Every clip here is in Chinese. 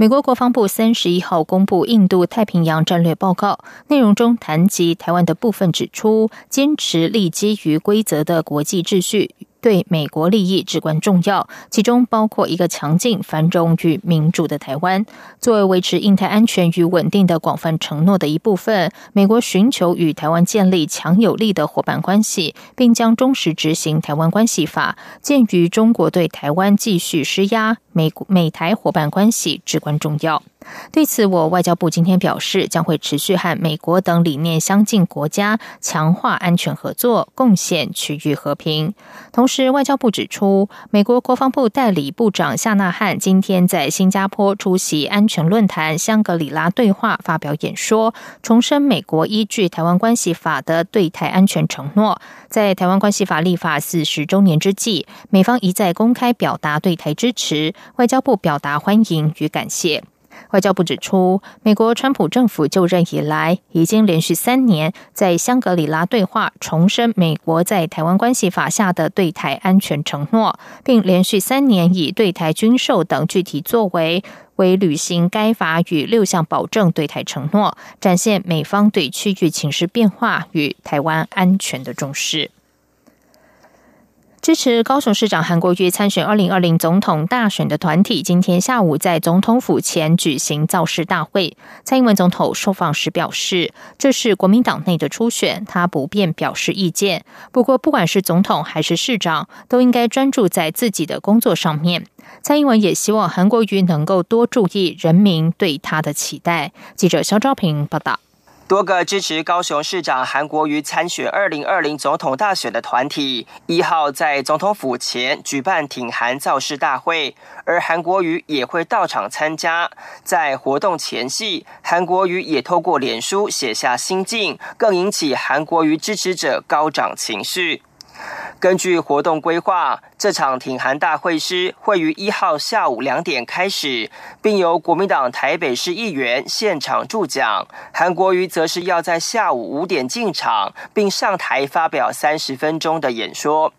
美国国防部三十一号公布印度太平洋战略报告，内容中谈及台湾的部分，指出坚持立基于规则的国际秩序。对美国利益至关重要，其中包括一个强劲、繁荣与民主的台湾。作为维持印太安全与稳定的广泛承诺的一部分，美国寻求与台湾建立强有力的伙伴关系，并将忠实执行《台湾关系法》。鉴于中国对台湾继续施压，美美台伙伴关系至关重要。对此，我外交部今天表示，将会持续和美国等理念相近国家强化安全合作，贡献区域和平。同时，外交部指出，美国国防部代理部长夏纳汉今天在新加坡出席安全论坛香格里拉对话发表演说，重申美国依据《台湾关系法》的对台安全承诺。在《台湾关系法》立法四十周年之际，美方一再公开表达对台支持，外交部表达欢迎与感谢。外交部指出，美国川普政府就任以来，已经连续三年在香格里拉对话重申美国在台湾关系法下的对台安全承诺，并连续三年以对台军售等具体作为为履行该法与六项保证对台承诺，展现美方对区域情势变化与台湾安全的重视。支持高雄市长韩国瑜参选二零二零总统大选的团体，今天下午在总统府前举行造势大会。蔡英文总统受访时表示，这是国民党内的初选，他不便表示意见。不过，不管是总统还是市长，都应该专注在自己的工作上面。蔡英文也希望韩国瑜能够多注意人民对他的期待。记者肖昭平报道。多个支持高雄市长韩国瑜参选二零二零总统大选的团体，一号在总统府前举办挺韩造势大会，而韩国瑜也会到场参加。在活动前夕，韩国瑜也透过脸书写下心境，更引起韩国瑜支持者高涨情绪。根据活动规划，这场挺韩大会师会于一号下午两点开始，并由国民党台北市议员现场助讲。韩国瑜则是要在下午五点进场，并上台发表三十分钟的演说。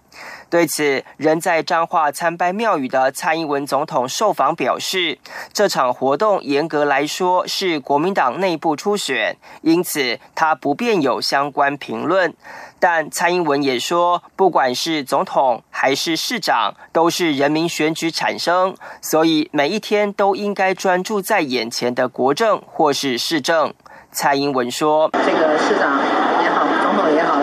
对此，仍在彰化参拜庙宇的蔡英文总统受访表示，这场活动严格来说是国民党内部初选，因此他不便有相关评论。但蔡英文也说，不管是总统还是市长，都是人民选举产生，所以每一天都应该专注在眼前的国政或是市政。蔡英文说：“这个市长也好，总统也好，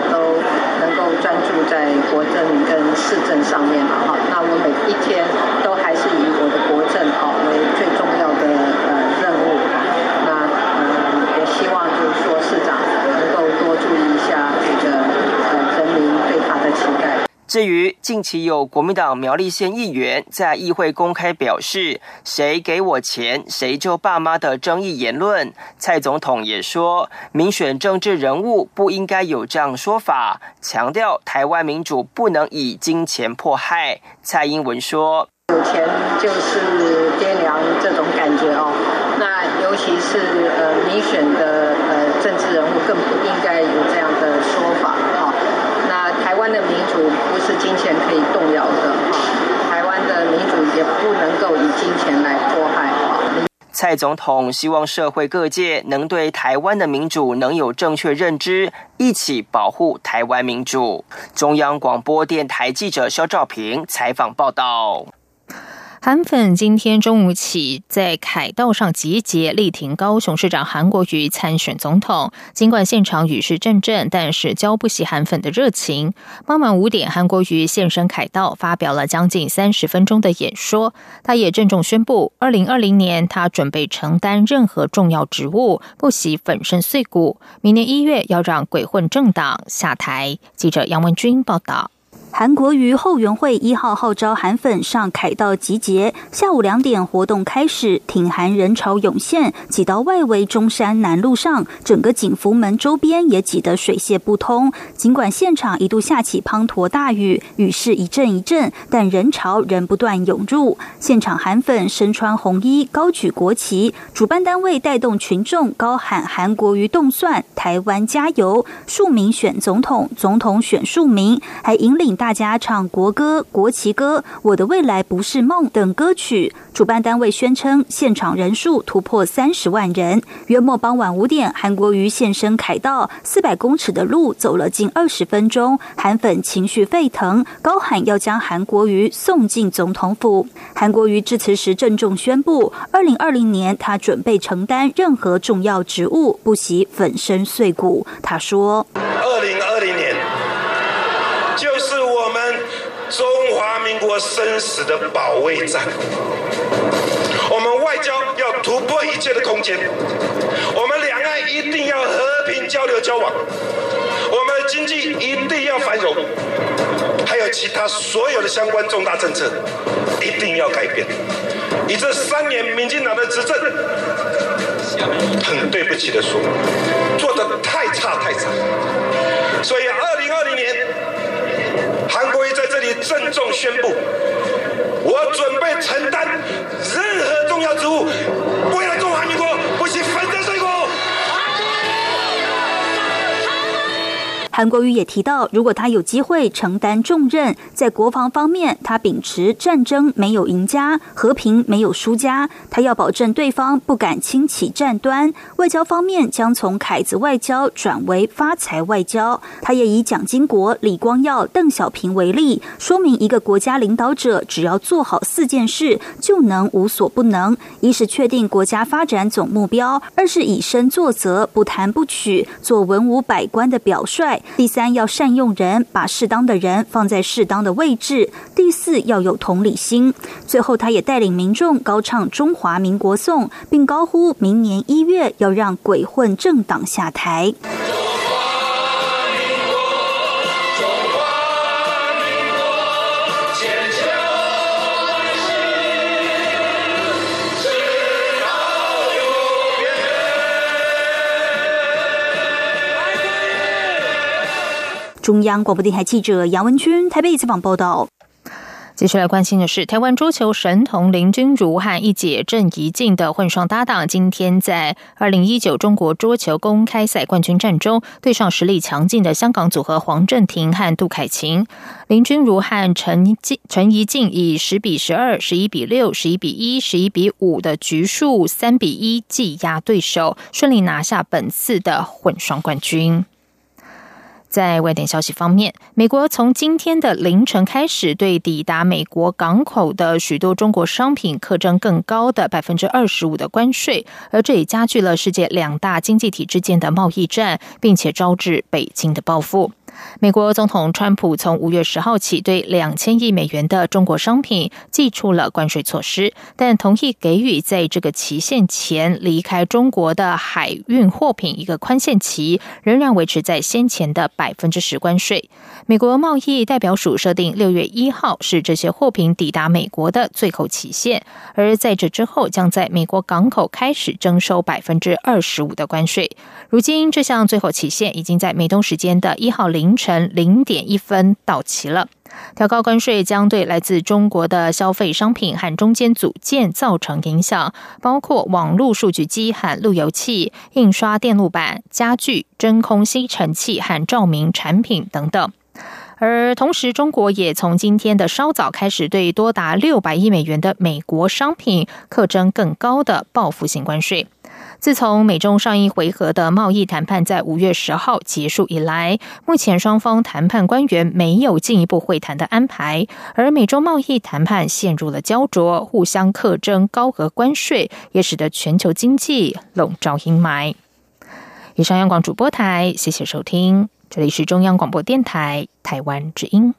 在国政跟市政上面嘛，哈。那我每一天都还是以我的国政啊为最重要的呃任务。那呃也希望就是说市长能够多注意一下这个呃人民对他的期待。”至于近期有国民党苗栗县议员在议会公开表示“谁给我钱谁就爸妈”的争议言论，蔡总统也说，民选政治人物不应该有这样说法，强调台湾民主不能以金钱迫害。蔡英文说：“有钱就是爹娘这种感觉哦，那尤其是呃民选的呃政治人物更不应该有这样的说法。”的民主是金钱可以动摇的，哈台湾的民主也不能够以金钱来迫害。蔡总统希望社会各界能对台湾的民主能有正确认知，一起保护台湾民主。中央广播电台记者肖兆平采访报道。韩粉今天中午起在凯道上集结，力挺高雄市长韩国瑜参选总统。尽管现场雨势阵阵，但是浇不熄韩粉的热情。傍晚五点，韩国瑜现身凯道，发表了将近三十分钟的演说。他也郑重宣布，二零二零年他准备承担任何重要职务，不惜粉身碎骨。明年一月要让鬼混政党下台。记者杨文君报道。韩国瑜后援会一号号召韩粉上凯道集结，下午两点活动开始，挺韩人潮涌现，挤到外围中山南路上，整个景福门周边也挤得水泄不通。尽管现场一度下起滂沱大雨，雨势一阵一阵，但人潮仍不断涌入。现场韩粉身穿红衣，高举国旗，主办单位带动群众高喊“韩国瑜动算，台湾加油”，庶民选总统，总统选庶民，还引领大。大家唱国歌、国旗歌，《我的未来不是梦》等歌曲。主办单位宣称，现场人数突破三十万人。约莫傍晚五点，韩国瑜现身凯道，四百公尺的路走了近二十分钟。韩粉情绪沸腾，高喊要将韩国瑜送进总统府。韩国瑜致辞时郑重宣布，二零二零年他准备承担任何重要职务，不惜粉身碎骨。他说：“二零二零年。”中华民国生死的保卫战，我们外交要突破一切的空间，我们两岸一定要和平交流交往，我们的经济一定要繁荣，还有其他所有的相关重大政策一定要改变。你这三年民进党的执政，很对不起的说，韩国瑜也提到，如果他有机会承担重任，在国防方面，他秉持战争没有赢家，和平没有输家，他要保证对方不敢轻启战端。外交方面将从凯子外交转为发财外交。他也以蒋经国、李光耀、邓小平为例，说明一个国家领导者只要做好四件事，就能无所不能：一是确定国家发展总目标；二是以身作则，不贪不取，做文武百官的表率。第三，要善用人，把适当的人放在适当的位置。第四，要有同理心。最后，他也带领民众高唱中华民国颂，并高呼明年一月要让鬼混政党下台。中央广播电台记者杨文君台北采访报道。接下来关心的是，台湾桌球神童林君如和一姐郑怡静的混双搭档，今天在二零一九中国桌球公开赛冠军战中，对上实力强劲的香港组合黄镇廷和杜凯晴。林君如和陈静陈怡静以十比十二、十一比六、十一比一、十一比五的局数三比一技压对手，顺利拿下本次的混双冠军。在外电消息方面，美国从今天的凌晨开始，对抵达美国港口的许多中国商品课征更高的百分之二十五的关税，而这也加剧了世界两大经济体之间的贸易战，并且招致北京的报复。美国总统川普从五月十号起对两千亿美元的中国商品寄出了关税措施，但同意给予在这个期限前离开中国的海运货品一个宽限期，仍然维持在先前的百分之十关税。美国贸易代表署设定六月一号是这些货品抵达美国的最后期限，而在这之后将在美国港口开始征收百分之二十五的关税。如今这项最后期限已经在美东时间的一号。凌晨零点一分到期了。调高关税将对来自中国的消费商品和中间组件造成影响，包括网络数据机和路由器、印刷电路板、家具、真空吸尘器和照明产品等等。而同时，中国也从今天的稍早开始，对多达六百亿美元的美国商品课征更高的报复性关税。自从美中上一回合的贸易谈判在五月十号结束以来，目前双方谈判官员没有进一步会谈的安排，而美中贸易谈判陷入了焦灼，互相克征高额关税，也使得全球经济笼罩阴霾。以上央广主播台，谢谢收听，这里是中央广播电台台湾之音。